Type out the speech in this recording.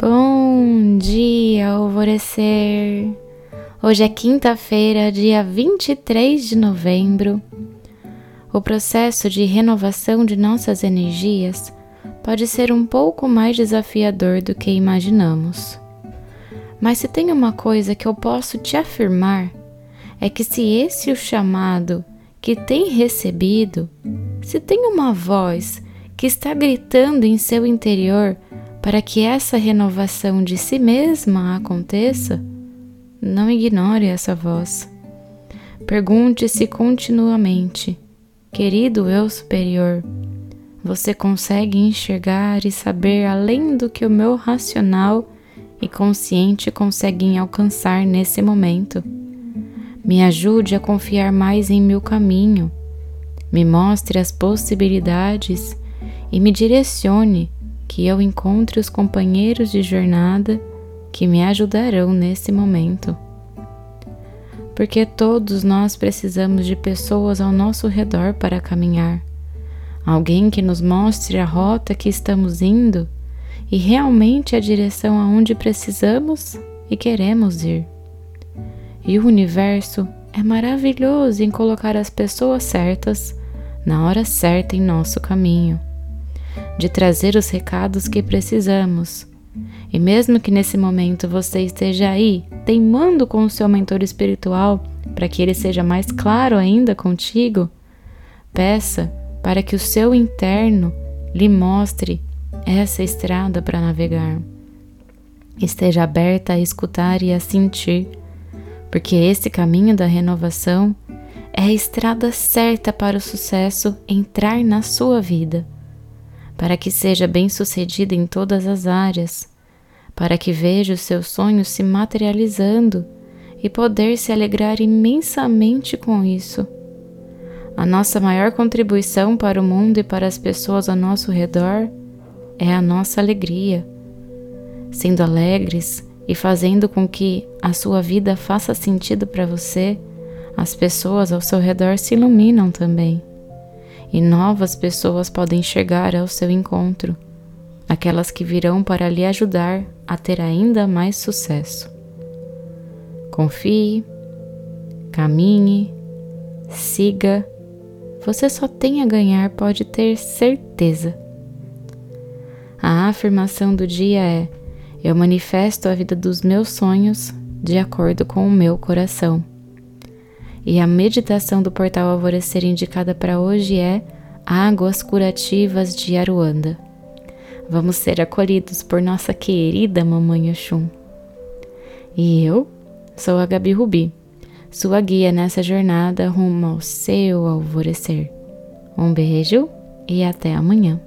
Bom dia, alvorecer! Hoje é quinta-feira, dia 23 de novembro. O processo de renovação de nossas energias pode ser um pouco mais desafiador do que imaginamos. Mas se tem uma coisa que eu posso te afirmar, é que se esse o chamado que tem recebido, se tem uma voz que está gritando em seu interior para que essa renovação de si mesma aconteça, não ignore essa voz. Pergunte-se continuamente, querido eu superior, você consegue enxergar e saber além do que o meu racional e consciente conseguem alcançar nesse momento? Me ajude a confiar mais em meu caminho, me mostre as possibilidades e me direcione que eu encontre os companheiros de jornada que me ajudarão nesse momento. Porque todos nós precisamos de pessoas ao nosso redor para caminhar. Alguém que nos mostre a rota que estamos indo e realmente a direção aonde precisamos e queremos ir. E o universo é maravilhoso em colocar as pessoas certas na hora certa em nosso caminho de trazer os recados que precisamos. E mesmo que nesse momento você esteja aí teimando com o seu mentor espiritual para que ele seja mais claro ainda contigo, peça para que o seu interno lhe mostre essa estrada para navegar. Esteja aberta a escutar e a sentir, porque esse caminho da renovação é a estrada certa para o sucesso entrar na sua vida para que seja bem-sucedida em todas as áreas, para que veja os seus sonhos se materializando e poder se alegrar imensamente com isso. A nossa maior contribuição para o mundo e para as pessoas ao nosso redor é a nossa alegria. Sendo alegres e fazendo com que a sua vida faça sentido para você, as pessoas ao seu redor se iluminam também e novas pessoas podem chegar ao seu encontro, aquelas que virão para lhe ajudar a ter ainda mais sucesso. Confie, caminhe, siga, você só tem a ganhar, pode ter certeza. A afirmação do dia é: Eu manifesto a vida dos meus sonhos de acordo com o meu coração. E a meditação do portal Alvorecer indicada para hoje é Águas Curativas de Aruanda. Vamos ser acolhidos por nossa querida Mamãe Oxum. E eu sou a Gabi Rubi, sua guia nessa jornada rumo ao seu alvorecer. Um beijo e até amanhã.